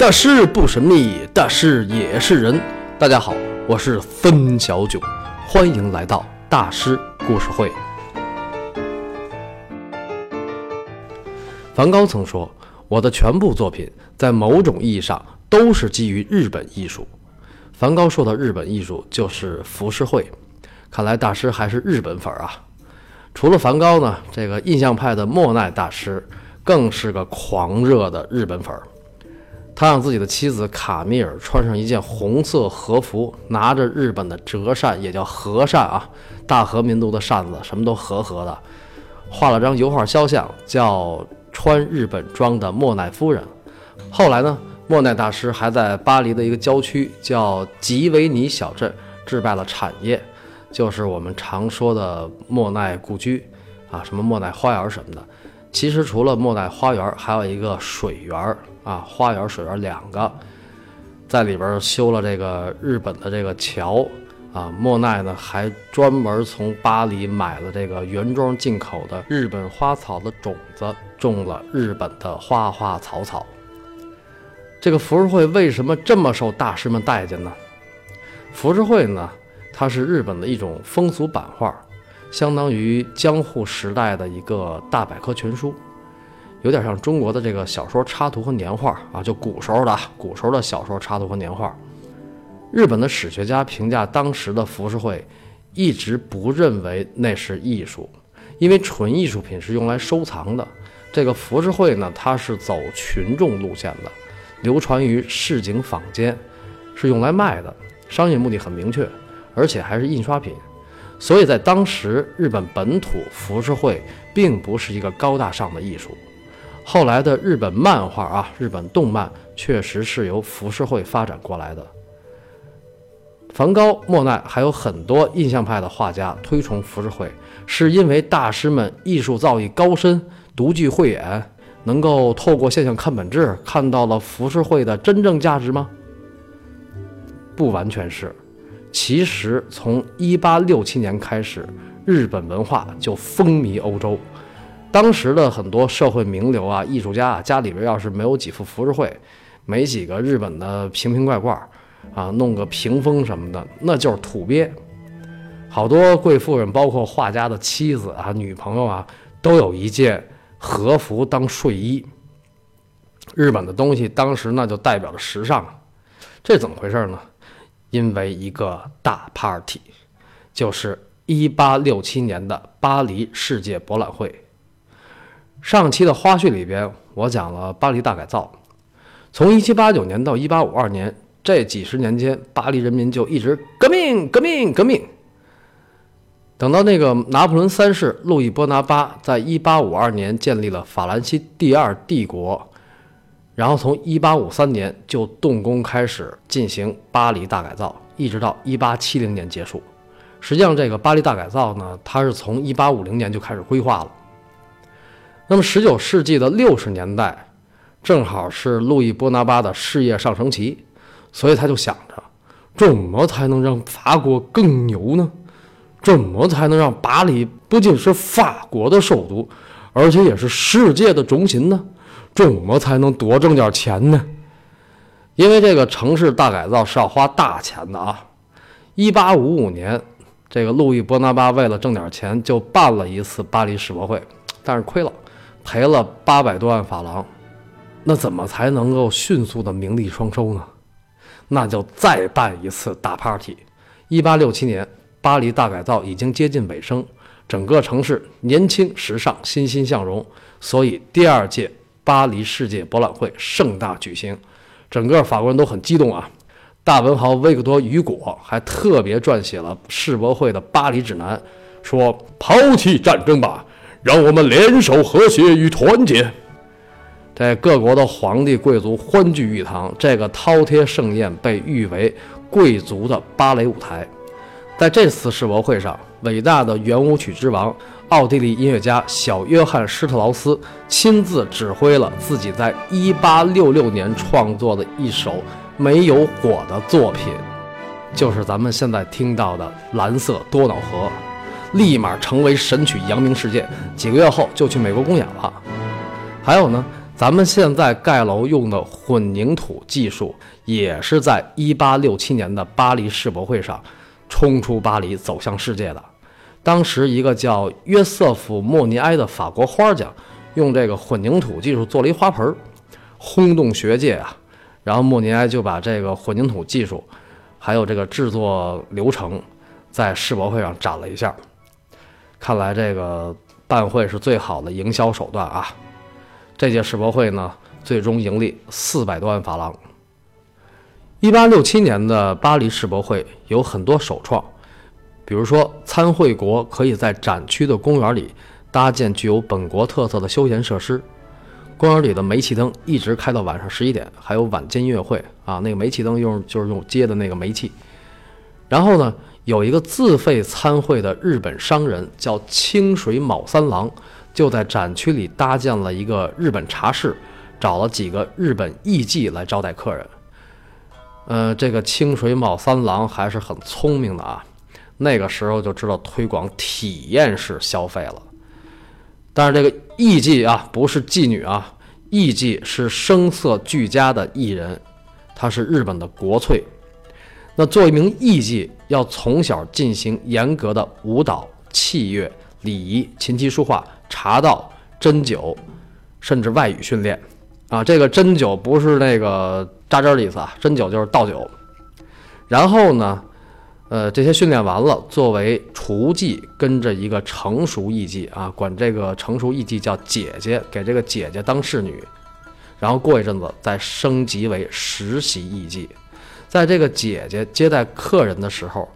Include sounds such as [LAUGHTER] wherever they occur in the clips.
大师不神秘，大师也是人。大家好，我是分小九，欢迎来到大师故事会。梵高曾说：“我的全部作品在某种意义上都是基于日本艺术。”梵高说的日本艺术就是浮世绘。看来大师还是日本粉儿啊！除了梵高呢，这个印象派的莫奈大师更是个狂热的日本粉儿。他让自己的妻子卡米尔穿上一件红色和服，拿着日本的折扇，也叫和扇啊，大和民族的扇子，什么都和和的，画了张油画肖像，叫穿日本装的莫奈夫人。后来呢，莫奈大师还在巴黎的一个郊区叫吉维尼小镇置办了产业，就是我们常说的莫奈故居啊，什么莫奈花园什么的。其实除了莫奈花园，还有一个水园啊，花园、水园两个，在里边修了这个日本的这个桥啊。莫奈呢还专门从巴黎买了这个原装进口的日本花草的种子，种了日本的花花草草。这个浮世绘为什么这么受大师们待见呢？浮世绘呢，它是日本的一种风俗版画。相当于江户时代的一个大百科全书，有点像中国的这个小说插图和年画啊，就古时候的古时候的小说插图和年画。日本的史学家评价当时的浮世绘，一直不认为那是艺术，因为纯艺术品是用来收藏的。这个浮世绘呢，它是走群众路线的，流传于市井坊间，是用来卖的，商业目的很明确，而且还是印刷品。所以在当时，日本本土浮世绘并不是一个高大上的艺术。后来的日本漫画啊，日本动漫确实是由浮世绘发展过来的。梵高、莫奈还有很多印象派的画家推崇浮世绘，是因为大师们艺术造诣高深、独具慧眼，能够透过现象看本质，看到了浮世绘的真正价值吗？不完全是。其实从一八六七年开始，日本文化就风靡欧洲。当时的很多社会名流啊、艺术家啊，家里边要是没有几幅浮世绘，没几个日本的瓶瓶罐罐啊，弄个屏风什么的，那就是土鳖。好多贵妇人，包括画家的妻子啊、女朋友啊，都有一件和服当睡衣。日本的东西当时那就代表着时尚，这怎么回事呢？因为一个大 party，就是一八六七年的巴黎世界博览会。上期的花絮里边，我讲了巴黎大改造。从一七八九年到一八五二年这几十年间，巴黎人民就一直革命、革命、革命。等到那个拿破仑三世路易波拿巴在一八五二年建立了法兰西第二帝国。然后从一八五三年就动工开始进行巴黎大改造，一直到一八七零年结束。实际上，这个巴黎大改造呢，它是从一八五零年就开始规划了。那么，十九世纪的六十年代，正好是路易波拿巴的事业上升期，所以他就想着，怎么才能让法国更牛呢？怎么才能让巴黎不仅是法国的首都，而且也是世界的中心呢？怎么才能多挣点钱呢？因为这个城市大改造是要花大钱的啊！一八五五年，这个路易波拿巴为了挣点钱，就办了一次巴黎世博会，但是亏了，赔了八百多万法郎。那怎么才能够迅速的名利双收呢？那就再办一次大 party。一八六七年，巴黎大改造已经接近尾声，整个城市年轻时尚、欣欣向荣，所以第二届。巴黎世界博览会盛大举行，整个法国人都很激动啊！大文豪维克多·雨果还特别撰写了世博会的巴黎指南，说：“抛弃战争吧，让我们联手和谐与团结。”在各国的皇帝贵族欢聚一堂，这个饕餮盛宴被誉为贵族的芭蕾舞台。在这次世博会上，伟大的圆舞曲之王。奥地利音乐家小约翰施特劳斯亲自指挥了自己在1866年创作的一首没有火的作品，就是咱们现在听到的《蓝色多瑙河》，立马成为神曲，扬名世界。几个月后就去美国公演了。还有呢，咱们现在盖楼用的混凝土技术，也是在1867年的巴黎世博会上冲出巴黎，走向世界的。当时一个叫约瑟夫·莫尼埃的法国花匠，用这个混凝土技术做了一花盆，轰动学界啊。然后莫尼埃就把这个混凝土技术，还有这个制作流程，在世博会上展了一下。看来这个办会是最好的营销手段啊。这届世博会呢，最终盈利四百多万法郎。一八六七年的巴黎世博会有很多首创，比如说参会国可以在展区的公园里搭建具有本国特色的休闲设施，公园里的煤气灯一直开到晚上十一点，还有晚间音乐会啊，那个煤气灯用就是用接的那个煤气。然后呢，有一个自费参会的日本商人叫清水卯三郎。就在展区里搭建了一个日本茶室，找了几个日本艺妓来招待客人。呃，这个清水卯三郎还是很聪明的啊，那个时候就知道推广体验式消费了。但是这个艺妓啊，不是妓女啊，艺妓是声色俱佳的艺人，她是日本的国粹。那做一名艺妓，要从小进行严格的舞蹈、器乐、礼仪、琴棋书画。茶道、针灸，甚至外语训练，啊，这个针灸不是那个扎针的意思啊，针灸就是倒酒。然后呢，呃，这些训练完了，作为雏妓，跟着一个成熟艺妓啊，管这个成熟艺妓叫姐姐，给这个姐姐当侍女。然后过一阵子再升级为实习艺妓，在这个姐姐接待客人的时候。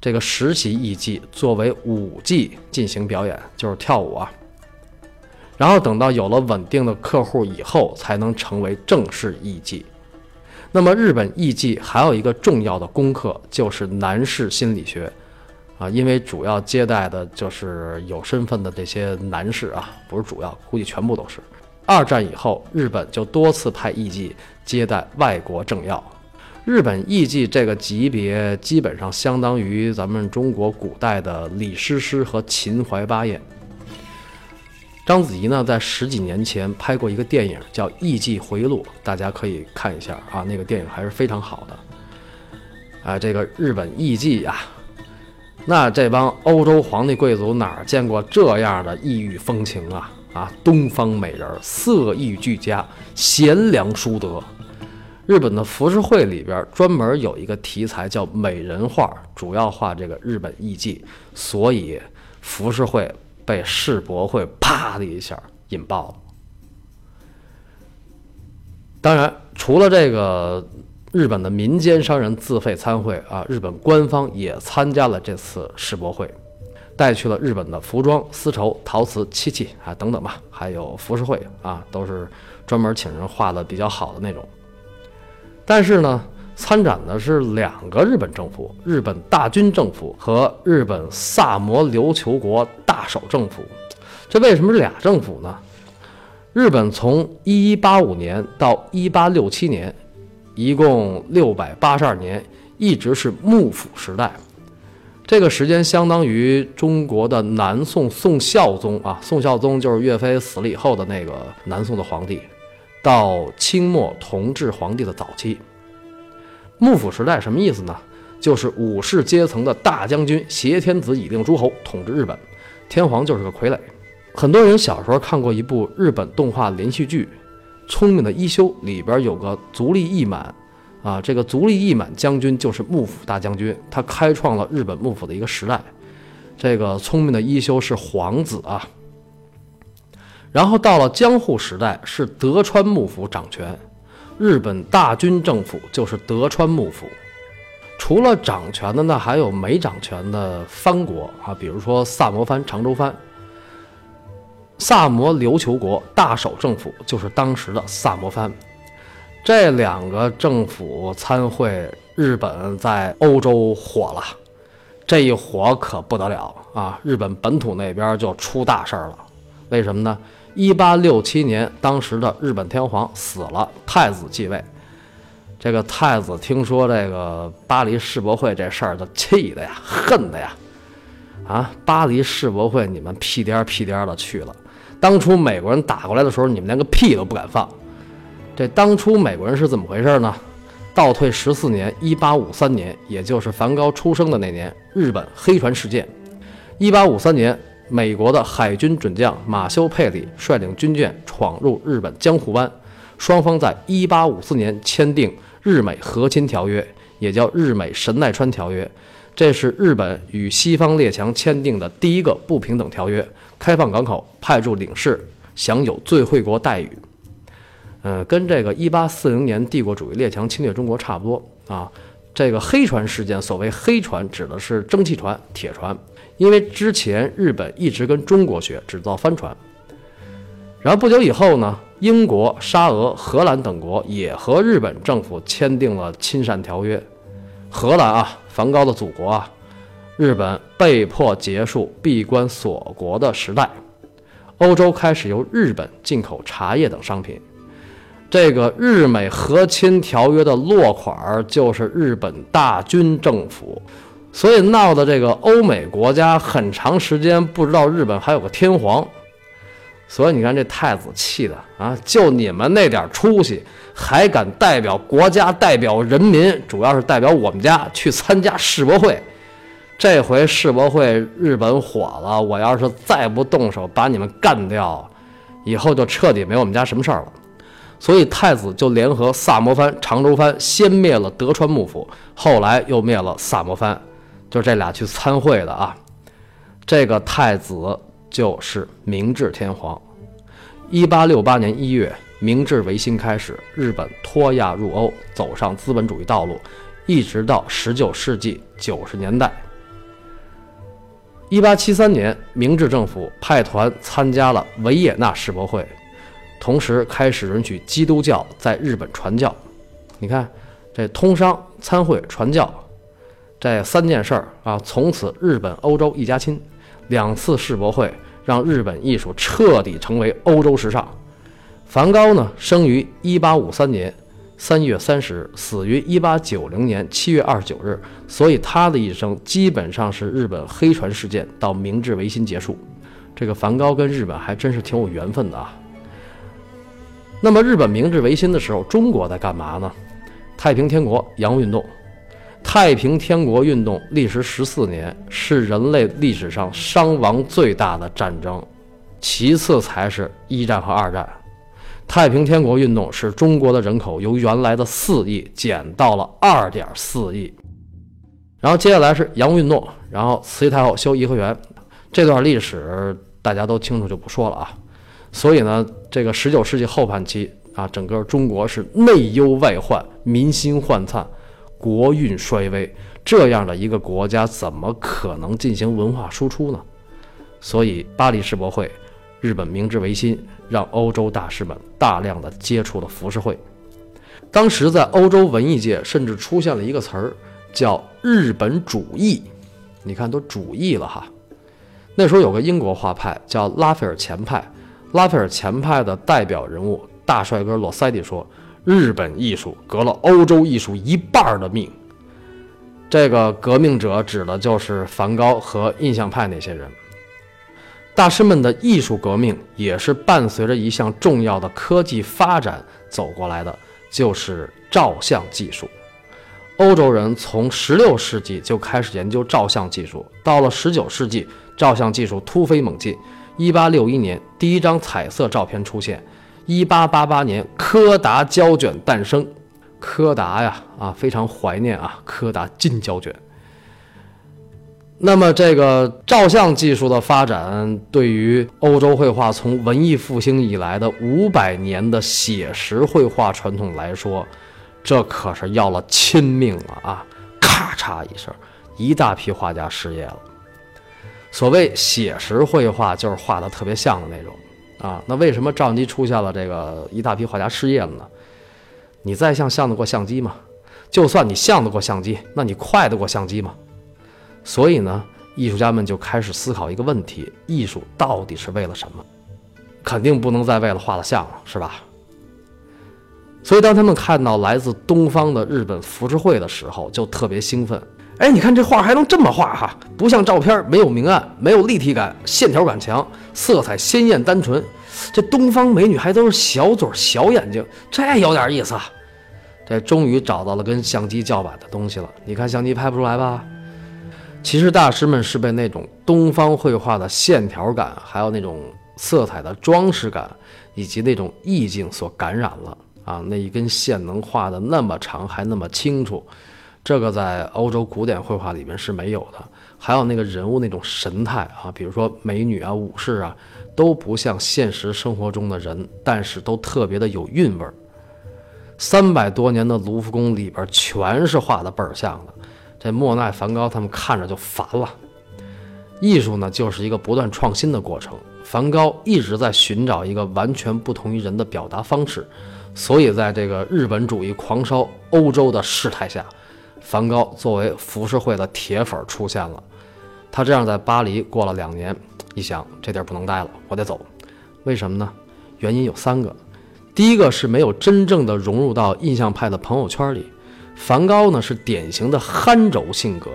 这个实习艺妓作为舞妓进行表演，就是跳舞啊。然后等到有了稳定的客户以后，才能成为正式艺妓。那么日本艺妓还有一个重要的功课，就是男士心理学啊，因为主要接待的就是有身份的这些男士啊，不是主要，估计全部都是。二战以后，日本就多次派艺妓接待外国政要。日本艺妓这个级别基本上相当于咱们中国古代的李师师和秦淮八艳。章子怡呢，在十几年前拍过一个电影叫《艺妓回忆录》，大家可以看一下啊，那个电影还是非常好的。啊，这个日本艺妓呀，那这帮欧洲皇帝贵族哪儿见过这样的异域风情啊？啊，东方美人，色艺俱佳，贤良淑德。日本的浮世绘里边专门有一个题材叫美人画，主要画这个日本艺妓，所以浮世绘被世博会啪的一下引爆了。当然，除了这个日本的民间商人自费参会啊，日本官方也参加了这次世博会，带去了日本的服装、丝绸、陶瓷、漆器啊等等吧，还有浮世绘啊，都是专门请人画的比较好的那种。但是呢，参展的是两个日本政府：日本大军政府和日本萨摩琉球国大守政府。这为什么是俩政府呢？日本从一一八五年到一八六七年，一共六百八十二年，一直是幕府时代。这个时间相当于中国的南宋宋孝宗啊，宋孝宗就是岳飞死了以后的那个南宋的皇帝。到清末同治皇帝的早期，幕府时代什么意思呢？就是武士阶层的大将军挟天子以令诸侯，统治日本，天皇就是个傀儡。很多人小时候看过一部日本动画连续剧《聪明的一休》，里边有个足利义满，啊，这个足利义满将军就是幕府大将军，他开创了日本幕府的一个时代。这个聪明的一休是皇子啊。然后到了江户时代，是德川幕府掌权，日本大军政府就是德川幕府。除了掌权的，呢还有没掌权的藩国啊，比如说萨摩藩、长州藩。萨摩琉球国大守政府就是当时的萨摩藩。这两个政府参会，日本在欧洲火了，这一火可不得了啊！日本本土那边就出大事了，为什么呢？一八六七年，当时的日本天皇死了，太子继位。这个太子听说这个巴黎世博会这事儿，就气的呀，恨的呀。啊，巴黎世博会你们屁颠屁颠的去了，当初美国人打过来的时候，你们连个屁都不敢放。这当初美国人是怎么回事呢？倒退十四年，一八五三年，也就是梵高出生的那年，日本黑船事件。一八五三年，美国的海军准将马修·佩里率领军舰闯入日本江户湾，双方在一八五四年签订日美和亲条约，也叫日美神奈川条约。这是日本与西方列强签订的第一个不平等条约，开放港口，派驻领事，享有最惠国待遇。呃，跟这个一八四零年帝国主义列强侵略中国差不多啊。这个黑船事件，所谓黑船指的是蒸汽船、铁船，因为之前日本一直跟中国学制造帆船。然后不久以后呢，英国、沙俄、荷兰等国也和日本政府签订了亲善条约。荷兰啊。梵高的祖国啊，日本被迫结束闭关锁国的时代，欧洲开始由日本进口茶叶等商品。这个日美和亲条约的落款儿就是日本大军政府，所以闹的这个欧美国家很长时间不知道日本还有个天皇。所以你看这太子气的啊！就你们那点出息，还敢代表国家、代表人民，主要是代表我们家去参加世博会。这回世博会日本火了，我要是再不动手把你们干掉，以后就彻底没我们家什么事儿了。所以太子就联合萨摩藩、长州藩，先灭了德川幕府，后来又灭了萨摩藩，就这俩去参会的啊。这个太子。就是明治天皇。一八六八年一月，明治维新开始，日本脱亚入欧，走上资本主义道路，一直到十九世纪九十年代。一八七三年，明治政府派团参加了维也纳世博会，同时开始允许基督教在日本传教。你看，这通商、参会、传教，这三件事儿啊，从此日本欧洲一家亲。两次世博会让日本艺术彻底成为欧洲时尚。梵高呢，生于1853年3月30日，死于1890年7月29日，所以他的一生基本上是日本黑船事件到明治维新结束。这个梵高跟日本还真是挺有缘分的啊。那么日本明治维新的时候，中国在干嘛呢？太平天国洋务运动。太平天国运动历时十四年，是人类历史上伤亡最大的战争，其次才是一战和二战。太平天国运动使中国的人口由原来的四亿减到了二点四亿。然后接下来是洋务运动，然后慈禧太后修颐和园，这段历史大家都清楚，就不说了啊。所以呢，这个十九世纪后半期啊，整个中国是内忧外患，民心涣散。国运衰微，这样的一个国家怎么可能进行文化输出呢？所以巴黎世博会、日本明治维新，让欧洲大师们大量的接触了浮世绘。当时在欧洲文艺界，甚至出现了一个词儿，叫“日本主义”。你看，都主义了哈。那时候有个英国画派叫拉斐尔前派，拉斐尔前派的代表人物大帅哥洛塞蒂说。日本艺术革了欧洲艺术一半的命，这个革命者指的就是梵高和印象派那些人。大师们的艺术革命也是伴随着一项重要的科技发展走过来的，就是照相技术。欧洲人从16世纪就开始研究照相技术，到了19世纪，照相技术突飞猛进。1861年，第一张彩色照片出现。一八八八年，柯达胶卷诞生。柯达呀，啊，非常怀念啊，柯达金胶卷。那么，这个照相技术的发展，对于欧洲绘画从文艺复兴以来的五百年的写实绘画传统来说，这可是要了亲命了啊！咔嚓一声，一大批画家失业了。所谓写实绘画，就是画的特别像的那种。啊，那为什么照相机出现了这个一大批画家失业了呢？你再像像得过相机吗？就算你像得过相机，那你快得过相机吗？所以呢，艺术家们就开始思考一个问题：艺术到底是为了什么？肯定不能再为了画了像了，是吧？所以当他们看到来自东方的日本浮世绘的时候，就特别兴奋。哎，你看这画还能这么画哈，不像照片，没有明暗，没有立体感，线条感强，色彩鲜艳单纯。这东方美女还都是小嘴小眼睛，这有点意思啊。这终于找到了跟相机叫板的东西了。你看相机拍不出来吧？其实大师们是被那种东方绘画的线条感，还有那种色彩的装饰感，以及那种意境所感染了啊！那一根线能画的那么长，还那么清楚，这个在欧洲古典绘画里面是没有的。还有那个人物那种神态啊，比如说美女啊、武士啊，都不像现实生活中的人，但是都特别的有韵味儿。三百多年的卢浮宫里边全是画的倍儿像的。这莫奈、梵高他们看着就烦了。艺术呢，就是一个不断创新的过程。梵高一直在寻找一个完全不同于人的表达方式，所以在这个日本主义狂烧欧洲的事态下，梵高作为浮世绘的铁粉出现了。他这样在巴黎过了两年，一想这地儿不能待了，我得走。为什么呢？原因有三个。第一个是没有真正的融入到印象派的朋友圈里。梵高呢是典型的憨轴性格，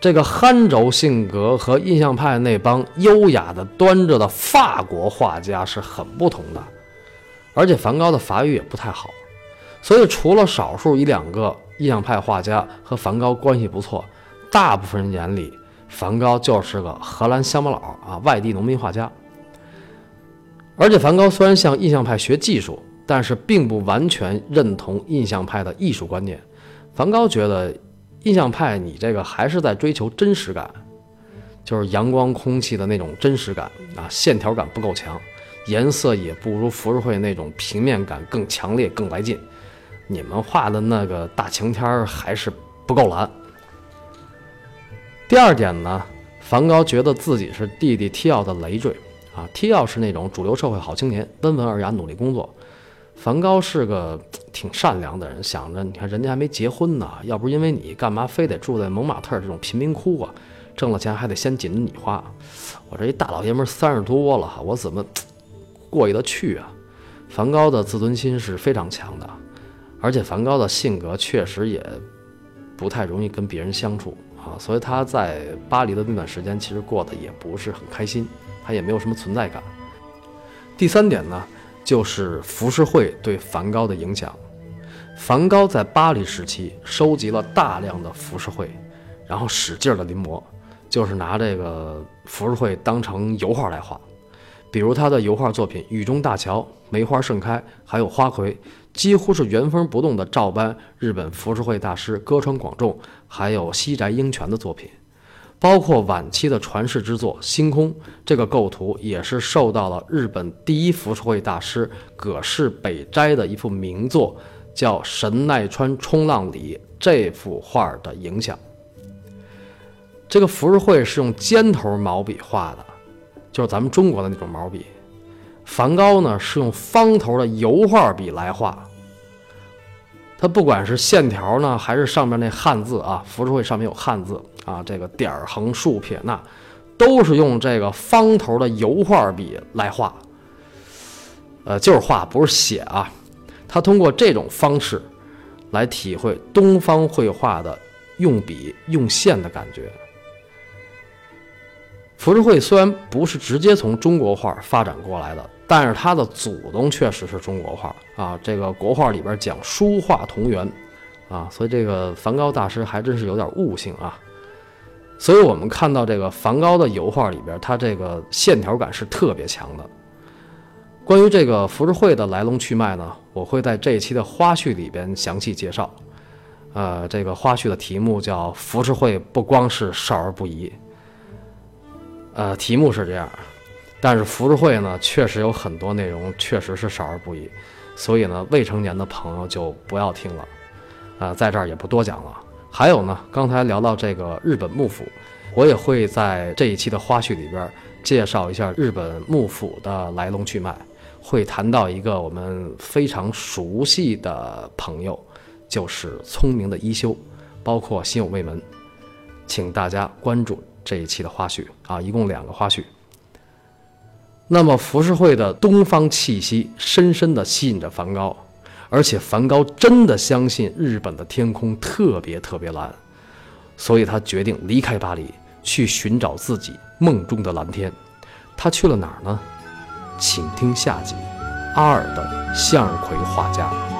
这个憨轴性格和印象派那帮优雅的端着的法国画家是很不同的，而且梵高的法语也不太好，所以除了少数一两个印象派画家和梵高关系不错，大部分人眼里梵高就是个荷兰乡巴佬啊，外地农民画家。而且梵高虽然向印象派学技术，但是并不完全认同印象派的艺术观念。梵高觉得，印象派你这个还是在追求真实感，就是阳光空气的那种真实感啊，线条感不够强，颜色也不如浮世绘那种平面感更强烈、更来劲。你们画的那个大晴天还是不够蓝。第二点呢，梵高觉得自己是弟弟提奥的累赘啊，提奥是那种主流社会好青年，温文尔雅，努力工作。梵高是个挺善良的人，想着你看人家还没结婚呢，要不是因为你，干嘛非得住在蒙马特这种贫民窟啊？挣了钱还得先紧着你花，我这一大老爷们三十多了，我怎么 [TSK] 过意得去啊？梵高的自尊心是非常强的，而且梵高的性格确实也不太容易跟别人相处啊，所以他在巴黎的那段时间其实过得也不是很开心，他也没有什么存在感。第三点呢？就是浮世绘对梵高的影响。梵高在巴黎时期收集了大量的浮世绘，然后使劲的临摹，就是拿这个浮世绘当成油画来画。比如他的油画作品《雨中大桥》《梅花盛开》，还有《花魁》，几乎是原封不动的照搬日本浮世绘大师歌川广重还有西宅英泉的作品。包括晚期的传世之作《星空》，这个构图也是受到了日本第一浮世绘大师葛饰北斋的一幅名作，叫《神奈川冲浪里》这幅画的影响。这个浮世绘是用尖头毛笔画的，就是咱们中国的那种毛笔。梵高呢是用方头的油画笔来画。它不管是线条呢，还是上面那汉字啊，浮世绘上面有汉字啊，这个点儿、横、竖、撇捺，都是用这个方头的油画笔来画。呃，就是画，不是写啊。他通过这种方式来体会东方绘画的用笔用线的感觉。浮世绘虽然不是直接从中国画发展过来的。但是他的祖宗确实是中国画啊，这个国画里边讲书画同源啊，所以这个梵高大师还真是有点悟性啊。所以我们看到这个梵高的油画里边，他这个线条感是特别强的。关于这个浮世绘的来龙去脉呢，我会在这一期的花絮里边详细介绍。呃，这个花絮的题目叫《浮世绘不光是少儿不宜》。呃，题目是这样。但是浮世绘呢，确实有很多内容确实是少儿不宜，所以呢，未成年的朋友就不要听了，啊，在这儿也不多讲了。还有呢，刚才聊到这个日本幕府，我也会在这一期的花絮里边介绍一下日本幕府的来龙去脉，会谈到一个我们非常熟悉的朋友，就是聪明的一休，包括心有未泯，请大家关注这一期的花絮啊，一共两个花絮。那么浮世绘的东方气息深深地吸引着梵高，而且梵高真的相信日本的天空特别特别蓝，所以他决定离开巴黎，去寻找自己梦中的蓝天。他去了哪儿呢？请听下集：阿尔的向日葵画家。